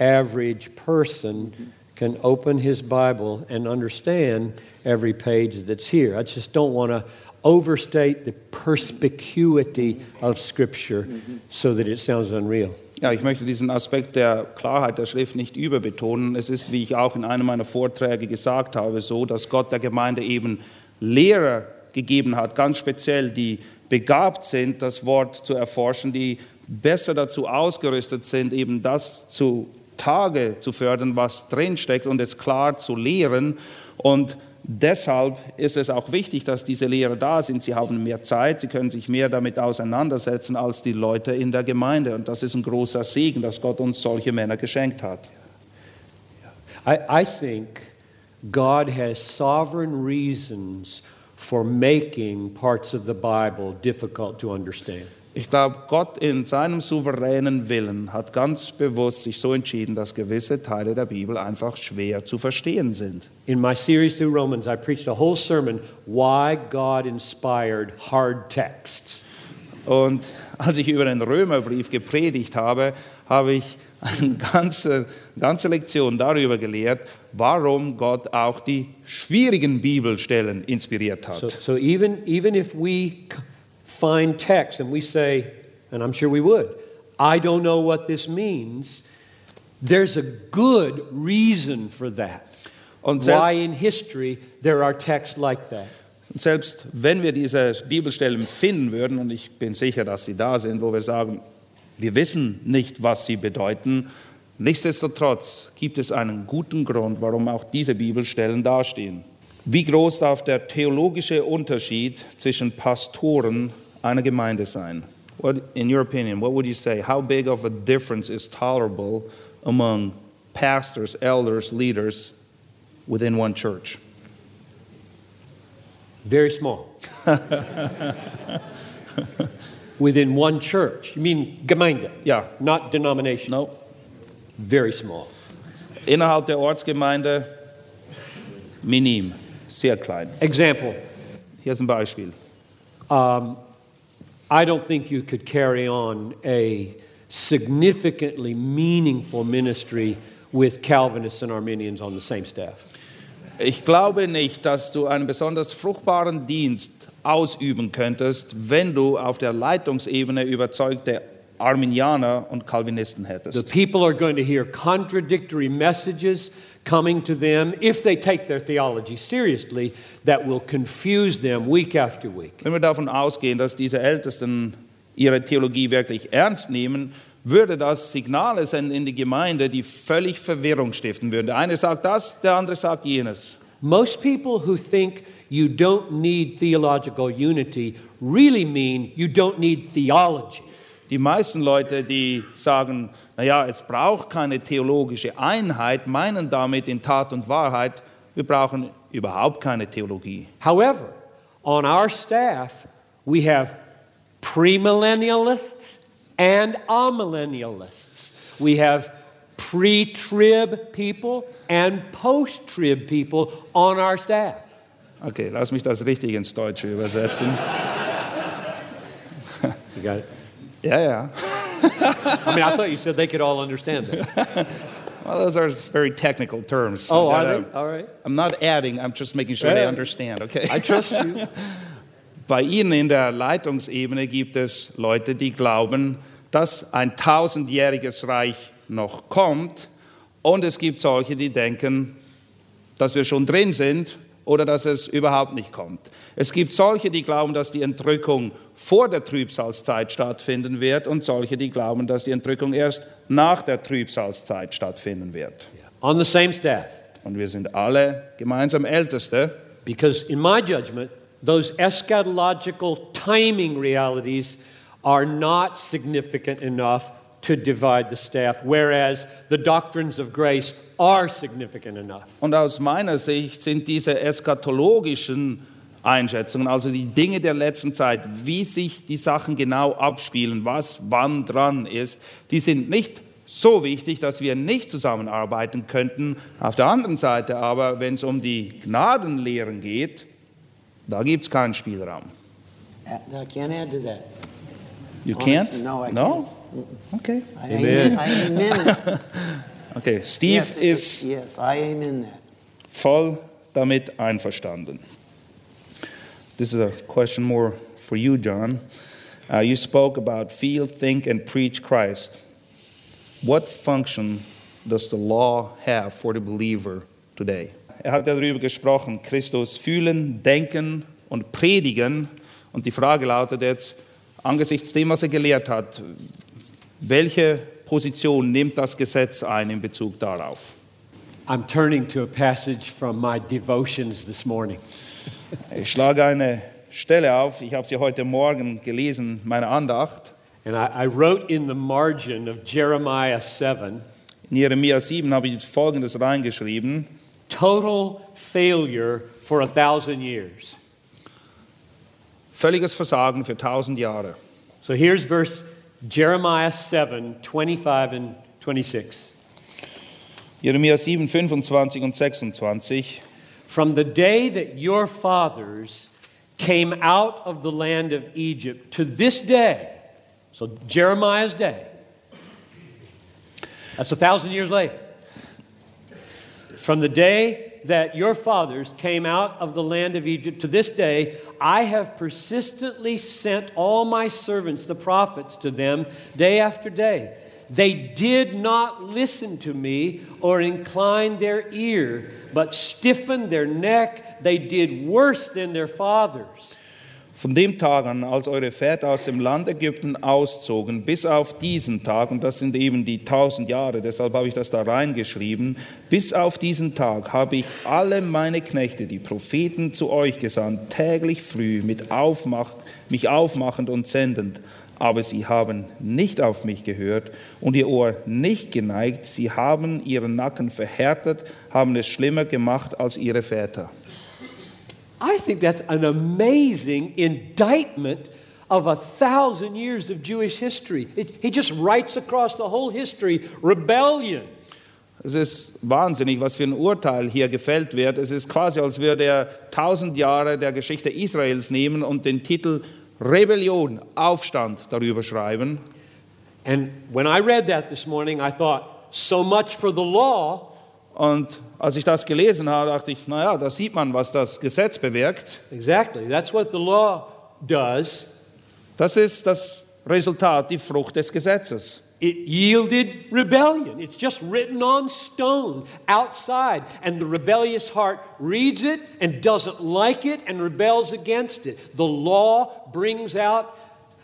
average person mm-hmm. can open his Bible and understand every page that's here. I just don't want to overstate the perspicuity of Scripture so that it sounds unreal. Ja, ich möchte diesen Aspekt der Klarheit der Schrift nicht überbetonen. Es ist, wie ich auch in einem meiner Vorträge gesagt habe, so, dass Gott der Gemeinde eben Lehrer gegeben hat, ganz speziell, die begabt sind, das Wort zu erforschen, die besser dazu ausgerüstet sind, eben das zu Tage zu fördern, was drinsteckt und es klar zu lehren. Und deshalb ist es auch wichtig, dass diese Lehrer da sind. Sie haben mehr Zeit, sie können sich mehr damit auseinandersetzen als die Leute in der Gemeinde. Und das ist ein großer Segen, dass Gott uns solche Männer geschenkt hat. I, I think God has sovereign reasons for making parts of the Bible difficult to understand. Ich glaube, Gott in seinem souveränen Willen hat ganz bewusst sich so entschieden, dass gewisse Teile der Bibel einfach schwer zu verstehen sind. In my series through Romans, I preached a whole sermon why God inspired hard texts. Und als ich über den Römerbrief gepredigt habe, habe ich eine ganze, ganze Lektion darüber gelehrt, warum Gott auch die schwierigen Bibelstellen inspiriert hat. So, so even, even if we find text and we say, and I'm sure we would, I don't know what this means, There's a good reason for that. Und Why selbst, in history there are texts like that. und selbst wenn wir diese Bibelstellen finden würden, und ich bin sicher, dass sie da sind, wo wir sagen, wir wissen nicht, was sie bedeuten, nichtsdestotrotz gibt es einen guten Grund, warum auch diese Bibelstellen dastehen. Wie groß darf der theologische Unterschied zwischen Pastoren einer Gemeinde sein? What, in your opinion, what would you say? How big of a difference is tolerable among pastors, elders, leaders within one church? Very small. [LAUGHS] Within one church. You mean Gemeinde? Ja. Not denomination. No. Very small. Innerhalb der Ortsgemeinde minim, sehr klein. Example Hier ist ein Beispiel. um, I don't think you could carry on a significantly meaningful ministry with Calvinists and Arminians on the same staff. Ich glaube nicht, dass du einen besonders fruchtbaren Dienst ausüben könntest, wenn du auf der Leitungsebene überzeugte Arminianer und Calvinisten The hättest. people are going to hear contradictory messages coming to them if they take their theology seriously that will confuse them week after week. Wenn wir davon ausgehen, dass diese Ältesten ihre Theologie wirklich ernst nehmen, würde das Signale senden in die Gemeinde, die völlig Verwirrung stiften würden. Der eine sagt das, der andere sagt jenes. Most people who think you don't need theological unity really mean you don't need theology. Die meisten Leute, die sagen, naja, es braucht keine theologische Einheit, meinen damit in Tat und Wahrheit, wir brauchen überhaupt keine Theologie. However, on our staff, we have premillennialists and amillennialists. We have pre trib people and post trib people on our staff. Okay, lass mich das richtig ins Deutsche übersetzen. You got it? Ja, ja. I mean, I thought you said they could all understand that. [LAUGHS] Well, those are very technical terms. Oh, are they? All right. I'm not adding, I'm just making sure they Yeah. understand, okay? I trust you. [LAUGHS] Bei Ihnen in der Leitungsebene gibt es Leute, die glauben, dass ein tausendjähriges Reich noch kommt. Und es gibt solche, die denken, dass wir schon drin sind oder dass es überhaupt nicht kommt. Es gibt solche, die glauben, dass die Entrückung vor der Trübsalzeit stattfinden wird und solche, die glauben, dass die Entrückung erst nach der Trübsalzeit stattfinden wird. on the same staff. Und wir sind alle gemeinsam Älteste. Because, in my judgment, those eschatological timing realities are not significant enough to divide the staff, whereas the doctrines of grace are significant enough. Und aus meiner Sicht sind diese eschatologischen Einschätzungen, also die Dinge der letzten Zeit, wie sich die Sachen genau abspielen, was wann dran ist, die sind nicht so wichtig, dass wir nicht zusammenarbeiten könnten. Auf der anderen Seite aber, wenn es um die Gnadenlehren geht, da gibt es keinen Spielraum. Uh, I can't add to that. You Honestly, can't? no, I No? Okay. I amen. I amen. [LAUGHS] Okay, Steve yes, ist yes, I amen that. voll damit einverstanden. This is a question more for you, John. Uh, you spoke about feel, think, and preach Christ. What function does the law have for the believer today? Er hat darüber gesprochen, Christus fühlen, denken und predigen. Und die Frage lautet jetzt, angesichts dem, was er gelehrt hat, welche Position nimmt das Gesetz ein in Bezug darauf? I'm turning to a passage from my devotions this morning. [LAUGHS] Ich schlage eine Stelle auf, ich habe sie heute Morgen gelesen, meine Andacht. And I, I wrote in the margin of Jeremiah 7 In Jeremia 7 habe ich Folgendes reingeschrieben. total failure for a thousand years. Völliges Versagen für tausend Jahre. So here's verse Jeremiah 7 25 and 26. Jeremia 7, 25 und 26. From the day that your fathers came out of the land of Egypt to this day, so Jeremiah's day, that's a thousand years later. From the day that your fathers came out of the land of Egypt to this day, I have persistently sent all my servants, the prophets, to them day after day. They did not listen to me or incline their ear, but stiffened their neck. They did worse than their fathers. Von dem Tag an, als eure Väter aus dem Land Ägypten auszogen, bis auf diesen Tag, und das sind eben die tausend Jahre, deshalb habe ich das da reingeschrieben, bis auf diesen Tag habe ich alle meine Knechte, die Propheten, zu euch gesandt, täglich früh mit Aufmacht, mich aufmachend und sendend. Aber sie haben nicht auf mich gehört und ihr Ohr nicht geneigt. Sie haben ihren Nacken verhärtet, haben es schlimmer gemacht als ihre Väter. I think that's an amazing indictment of a thousand years of Jewish history. It, he just writes across the whole history rebellion. Es ist wahnsinnig, was für ein Urteil hier gefällt wird. Es ist quasi, als würde er tausend Jahre der Geschichte Israels nehmen und den Titel Rebellion, Aufstand darüber schreiben. And when I read that this morning, I thought, so much for the law. Und als ich das gelesen habe, dachte ich, naja, da sieht man, was das Gesetz bewirkt. Exactly. That's what the law does. Das ist das Resultat, die Frucht des Gesetzes. It yielded rebellion. It's just written on stone outside. And the rebellious heart reads it and doesn't like it and rebels against it. The law brings out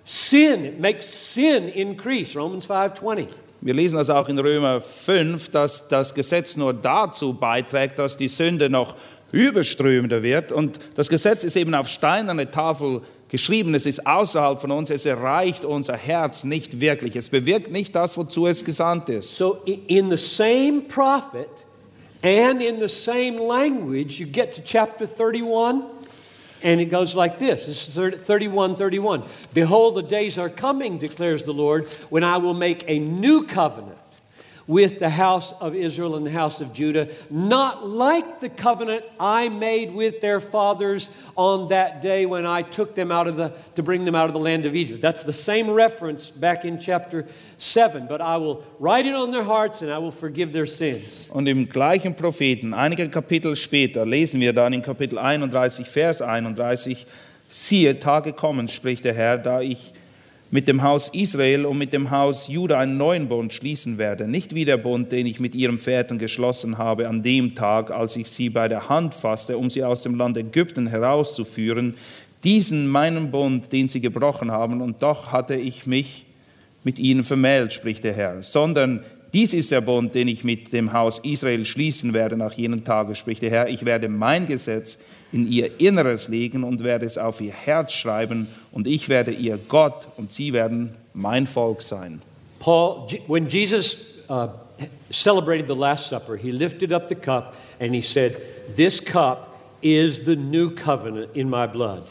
sin. It makes sin increase. Romans 5:20. Wir lesen das auch in Römer 5, dass das Gesetz nur dazu beiträgt, dass die Sünde noch überströmender wird. Und das Gesetz ist eben auf steinerne Tafel geschrieben, es ist außerhalb von uns, es erreicht unser Herz nicht wirklich. Es bewirkt nicht das, wozu es gesandt ist. So in the same prophet and in the same language, you get to chapter 31, and it goes like this. This is 31 31. Behold, the days are coming, declares the Lord, when I will make a new covenant with the house of Israel and the house of Judah, not like the covenant I made with their fathers on that day when I took them out of the to bring them out of the land of Egypt. That's the same reference back in chapter 7, but I will write it on their hearts and I will forgive their sins. Und im gleichen Propheten, einige Kapitel später, lesen wir dann in Kapitel 31, Vers 31, siehe, Tage kommen, spricht der Herr, da ich mit dem Haus Israel und mit dem Haus Juda einen neuen Bund schließen werde. Nicht wie der Bund, den ich mit ihren Vätern geschlossen habe an dem Tag, als ich sie bei der Hand fasste, um sie aus dem Land Ägypten herauszuführen. Diesen meinen Bund, den sie gebrochen haben, und doch hatte ich mich mit ihnen vermählt, spricht der Herr, sondern dies ist der Bund, den ich mit dem Haus Israel schließen werde nach jenen Tagen, spricht der Herr. Ich werde mein Gesetz in ihr Inneres legen und werde es auf ihr Herz schreiben und ich werde ihr Gott und sie werden mein Volk sein. Paul, when Jesus uh, celebrated the Last Supper, he lifted up the cup and he said, This cup is the new covenant in my blood.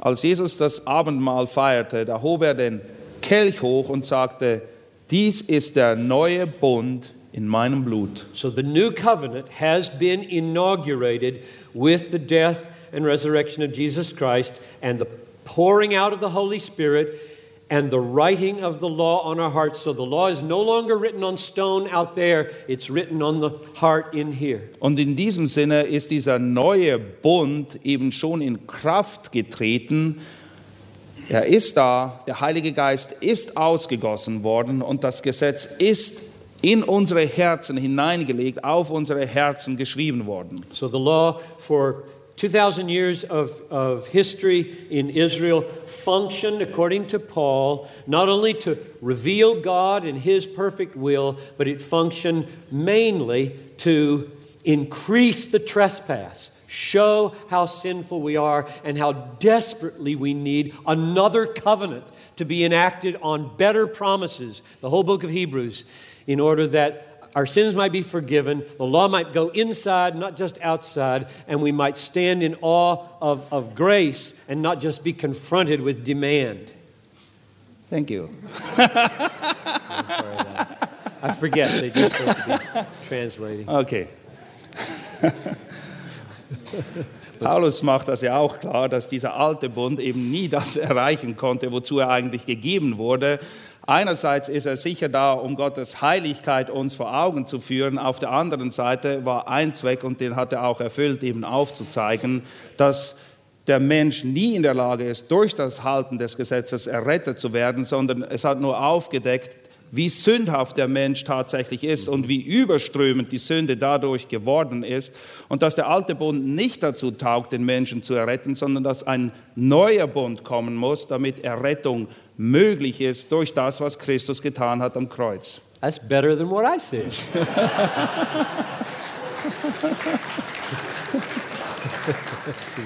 Als Jesus das Abendmahl feierte, da hob er den Kelch hoch und sagte, dies ist der neue Bund in meinem Blut. So the new covenant has been inaugurated with the death and resurrection of Jesus Christ and the pouring out of the Holy Spirit and the writing of the law on our hearts. So the law is no longer written on stone out there, it's written on the heart in here. Und in diesem Sinne ist dieser neue Bund eben schon in Kraft getreten. Er ist da, der Heilige Geist ist ausgegossen worden und das Gesetz ist in unsere Herzen hineingelegt, auf unsere Herzen geschrieben worden. So the law for 2,000 years of, of history in Israel functioned, according to Paul, not only to reveal God and His perfect will, but it functioned mainly to increase the trespass, show how sinful we are, and how desperately we need another covenant to be enacted on better promises, the whole book of Hebrews, in order that our sins might be forgiven, the law might go inside, not just outside, and we might stand in awe of, of grace and not just be confronted with demand. Thank you. [LAUGHS] I forget they just to be translating. Okay. [LAUGHS] Paulus macht das ja auch klar, dass dieser alte Bund eben nie das erreichen konnte, wozu er eigentlich gegeben wurde. Einerseits ist er sicher da, um Gottes Heiligkeit uns vor Augen zu führen. Auf der anderen Seite war ein Zweck, und den hat er auch erfüllt, eben aufzuzeigen, dass der Mensch nie in der Lage ist, durch das Halten des Gesetzes errettet zu werden, sondern es hat nur aufgedeckt, wie sündhaft der Mensch tatsächlich ist und wie überströmend die Sünde dadurch geworden ist und dass der alte Bund nicht dazu taugt, den Menschen zu erretten, sondern dass ein neuer Bund kommen muss, damit Errettung möglich ist durch das, was Christus getan hat am Kreuz. That's better than what I said. [LAUGHS]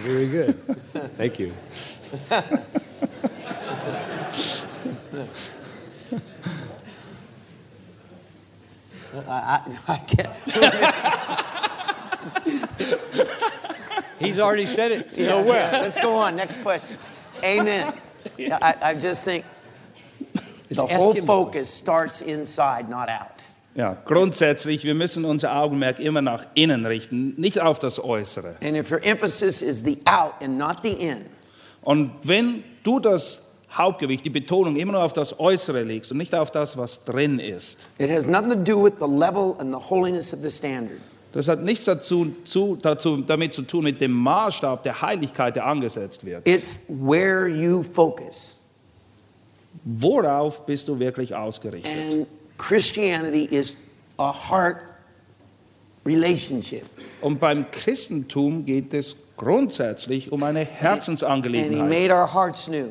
Very good. Thank you. [LAUGHS] I, I, [LAUGHS] I can't. He's already said it so well. Let's go on. Next question. Amen. I, I just think the ask whole focus starts inside, not out. Ja, grundsätzlich, wir müssen unser Augenmerk immer nach innen richten, nicht auf das Äußere. And if your emphasis is the out and not the in, Und wenn du das Hauptgewicht, die Betonung immer nur auf das Äußere legst und nicht auf das, was drin ist, it has nothing to do with the level and the holiness of the standard. das hat nichts dazu, zu, dazu, damit zu tun mit dem Maßstab der Heiligkeit, der angesetzt wird. It's where you focus. Worauf bist du wirklich ausgerichtet? And Christianity is a heart relationship. Und beim Christentum geht es grundsätzlich um eine And He Herzensangelegenheit. made our hearts new.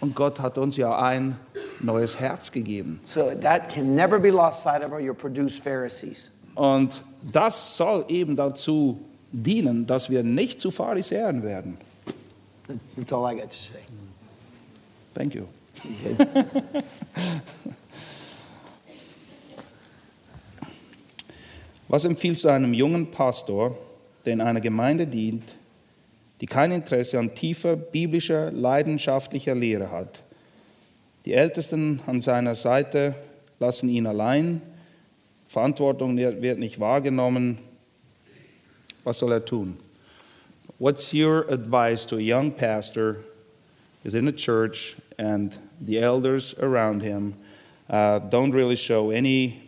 Und Gott hat uns ja ein neues Herz gegeben. So that can never be lost sight of or you'll produce Pharisees. Und das soll eben dazu dienen, dass wir nicht zu Pharisäern werden. That's all I got to say. Thank you. [LAUGHS] Was empfiehlst du einem jungen Pastor, der in einer Gemeinde dient, die kein Interesse an tiefer biblischer, leidenschaftlicher Lehre hat? Die Ältesten an seiner Seite lassen ihn allein, Verantwortung wird nicht wahrgenommen. Was soll er tun? What's your advice to a young pastor who's in a church and the elders around him uh, don't really show any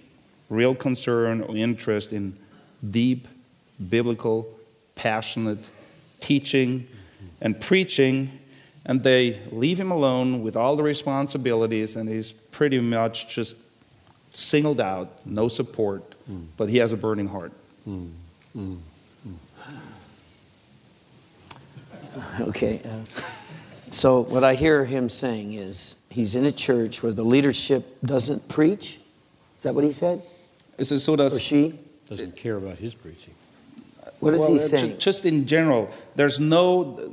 real concern or interest in deep, biblical, passionate teaching and preaching, and they leave him alone with all the responsibilities, and he's pretty much just singled out, no support, but he has a burning heart. [LAUGHS] Okay. uh, so what I hear him saying is he's in a church where the leadership doesn't preach. Is that what he said? Es ist so, Or she? Doesn't care about his preaching. What is Well, he saying? Just in general, there's no,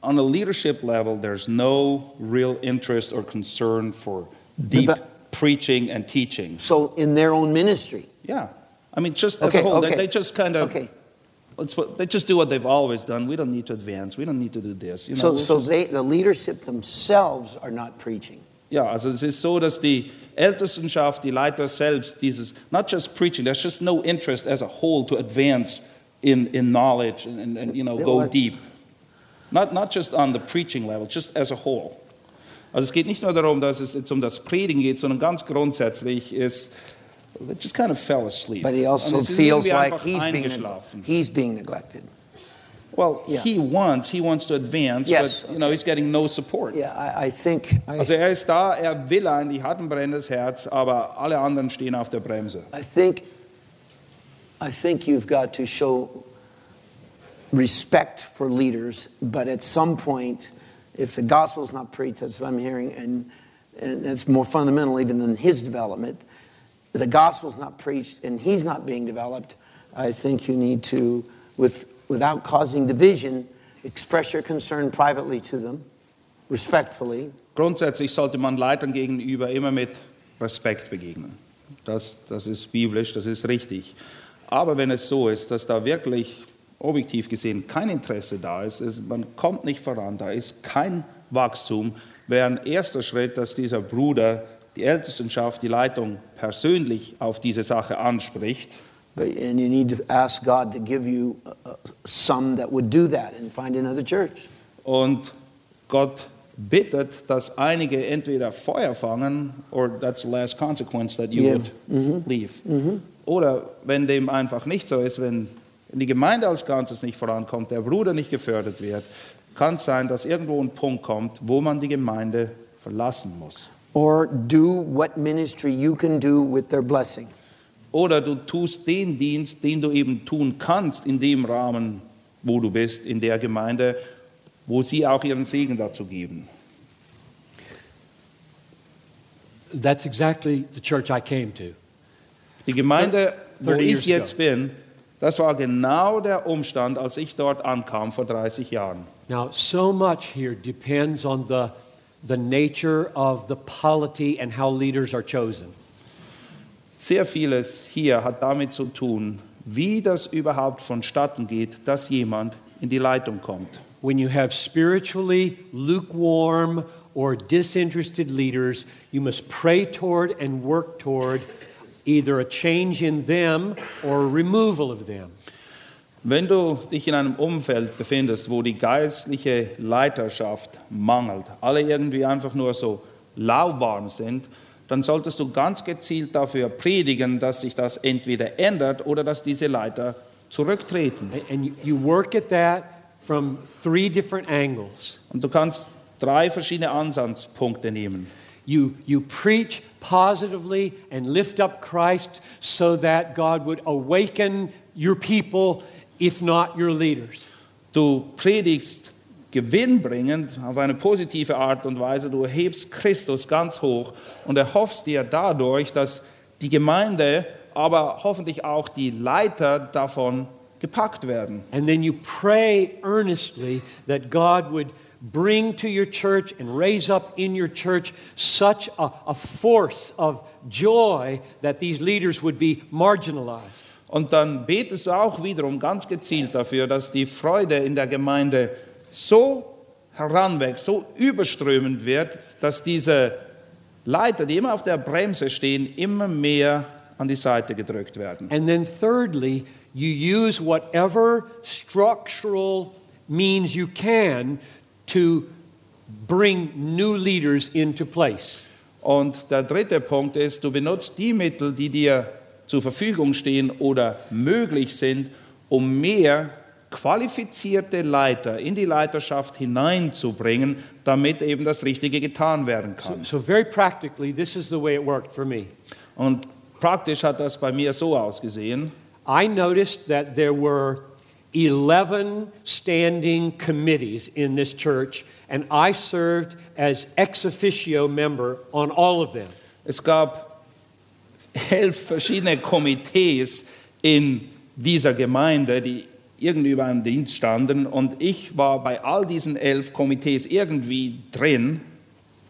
on a leadership level, there's no real interest or concern for deep preaching and teaching. So in their own ministry. Yeah. I mean, just as Okay, a whole, they, okay. they just kind of, Okay. what, they just do what they've always done. We don't need to advance. We don't need to do this. You know, So, we'll so just- they, the leadership themselves are not preaching. Ja, also es ist so, dass die Ältestenschaft, die Leiter selbst, dieses, not just preaching, there's just no interest as a whole to advance in, in knowledge and, and, and, you know, go deep. Not, not just on the preaching level, just as a whole. Also es geht nicht nur darum, dass es jetzt um das Predigen geht, sondern ganz grundsätzlich ist, they just kind of fell asleep. But he also Und feels like he's being, he's being neglected. Well, Yeah. he wants, he wants to advance, Yes. but you know, he's getting no support. Yeah, I, I think, I, Also er ist da, er will eigentlich, hat ein brennendes Herz, aber alle anderen stehen auf der Bremse. I think, I think you've got to show respect for leaders, but at some point, if the gospel's not preached, that's what I'm hearing, and, and it's more fundamental even than his development. The gospel's not preached and he's not being developed, I think you need to, with, without causing division, express your concern privately to them, respectfully, Grundsätzlich sollte man Leitern gegenüber immer mit Respekt begegnen. Das, das ist biblisch, das ist richtig. Aber wenn es so ist, dass da wirklich objektiv gesehen kein Interesse da ist, ist man kommt nicht voran, da ist kein Wachstum, wäre ein erster Schritt, dass dieser Bruder die Ältestenschaft, die Leitung persönlich auf diese Sache anspricht but, and you need to ask God to give you uh, some that would do that and find another church. und Gott bittet, dass einige entweder Feuer fangen, or that's the last consequence that you Yeah. would leave. Oder wenn dem einfach nicht so ist, wenn die Gemeinde als Ganzes nicht vorankommt, der Bruder nicht gefördert wird, kann es sein, dass irgendwo ein Punkt kommt, wo man die Gemeinde verlassen muss. or do what ministry you can do with their blessing. Oder du tust den Dienst, den du eben tun kannst in dem Rahmen, wo du bist, in der Gemeinde, wo sie auch ihren Segen dazu geben. That's exactly the church I came to. Die Gemeinde, wo 30 ich jetzt bin, das war genau der Umstand, als ich dort ankam vor 30 Jahren. Now, so much here depends on the, the nature of the polity and how leaders are chosen. Sehr vieles hier hat damit zu tun, wie das überhaupt vonstatten geht, dass jemand in die Leitung kommt. When you have spiritually lukewarm or disinterested leaders, you must pray toward and work toward either a change in them or a removal of them. Wenn du dich in einem Umfeld befindest, wo die geistliche Leiterschaft mangelt, alle irgendwie einfach nur so lauwarm sind, dann solltest du ganz gezielt dafür predigen, dass sich das entweder ändert oder dass diese Leiter zurücktreten. And- you work at that from three different angles. Und du kannst drei verschiedene Ansatzpunkte nehmen. You, you preach positively and lift up Christ so that God would awaken your people, if not your leaders. Du predigst gewinnbringend auf eine positive Art und Weise. Du erhebst Christus ganz hoch und erhoffst dir dadurch, dass die Gemeinde, aber hoffentlich auch die Leiter davon gepackt werden. And then you pray earnestly that God would bring to your church and raise up in your church such a, a force of joy that these leaders would be marginalized. Und dann betest du auch wiederum ganz gezielt dafür, dass die Freude in der Gemeinde so heranwächst, so überströmend wird, dass diese Leiter, die immer auf der Bremse stehen, immer mehr an die Seite gedrückt werden. And then, thirdly, you use whatever structural means you can to bring new leaders into place. Und der dritte Punkt ist, du benutzt die Mittel, die dir zur Verfügung stehen oder möglich sind, um mehr qualifizierte Leiter in die Leiterschaft hineinzubringen, damit eben das Richtige getan werden kann. So, very practically, this is the way it worked for me. Und praktisch hat das bei mir so ausgesehen. I noticed that there were 11 standing committees in this church, and I served as ex officio member on all of them. Es gab elf verschiedene Komitees in dieser Gemeinde, die irgendwie über einen Dienst standen. Und ich war bei all diesen elf Komitees irgendwie drin.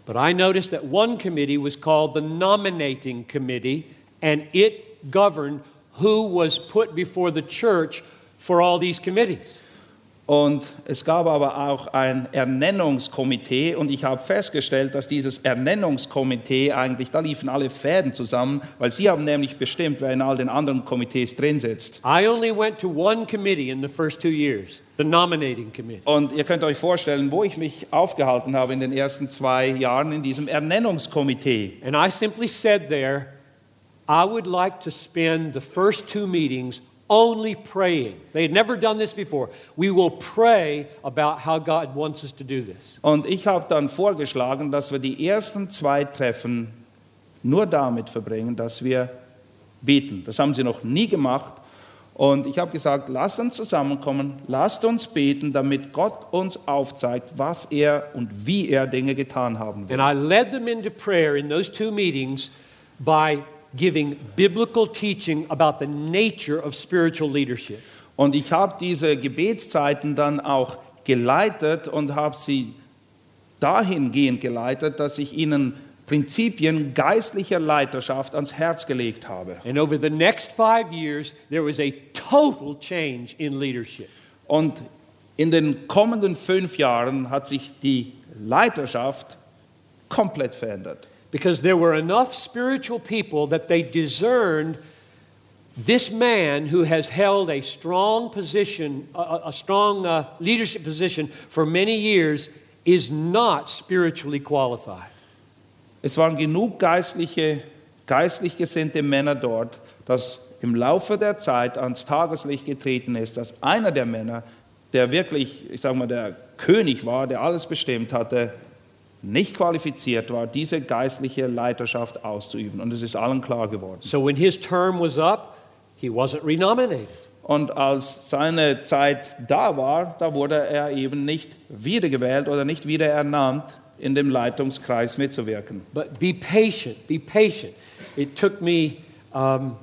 But I noticed that one committee was called the nominating committee, and it governed who was put before the church for all these committees. Und es gab aber auch ein Ernennungskomitee und ich habe festgestellt, dass dieses Ernennungskomitee eigentlich, da liefen alle Fäden zusammen, weil sie haben nämlich bestimmt, wer in all den anderen Komitees drin sitzt. I only went to one committee in the first two years, the nominating committee. Und ihr könnt euch vorstellen, wo ich mich aufgehalten habe in den ersten zwei Jahren in diesem Ernennungskomitee. And I simply said there, I would like to spend the first two meetings only praying. They had never done this before. We will pray about how God wants us to do this. Und ich habe dann vorgeschlagen, dass wir die ersten zwei Treffen nur damit verbringen, dass wir beten. Das haben sie noch nie gemacht. Und ich habe gesagt, lasst uns zusammenkommen, lasst uns beten, damit Gott uns aufzeigt, was er und wie er Dinge getan haben will. And I led them into prayer in those two meetings by giving biblical teaching about the nature of spiritual leadership. Und ich habe diese Gebetszeiten dann auch geleitet und habe sie dahingehend geleitet, dass ich ihnen Prinzipien geistlicher Leiterschaft ans Herz gelegt habe. And over the next five years, there was a total change in leadership. Und in den kommenden fünf Jahren hat sich die Leiterschaft komplett verändert. Because there were enough spiritual people that they discerned this man who has held a strong position, a, a strong uh, leadership position for many years, is not spiritually qualified. Es waren genug geistliche, geistlich gesinnte Männer dort, dass im Laufe der Zeit ans Tageslicht getreten ist, dass einer der Männer, der wirklich, ich sage mal, der König war, der alles bestimmt hatte, nicht qualifiziert war, diese geistliche Leiterschaft auszuüben. Und es ist allen klar geworden. So when his term was up, he wasn't renominated. Und als seine Zeit da war, da wurde er eben nicht wiedergewählt oder nicht wieder ernannt, in dem Leitungskreis mitzuwirken. But be patient, be patient. It took me um,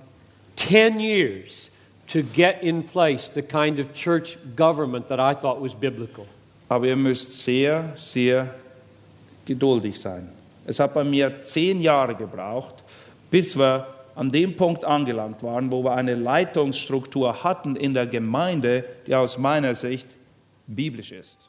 10 years to get in place the kind of church government that I thought was biblical. Aber ihr müsst sehr, sehr geduldig sein. Es hat bei mir zehn Jahre gebraucht, bis wir an dem Punkt angelangt waren, wo wir eine Leitungsstruktur hatten in der Gemeinde, die aus meiner Sicht biblisch ist.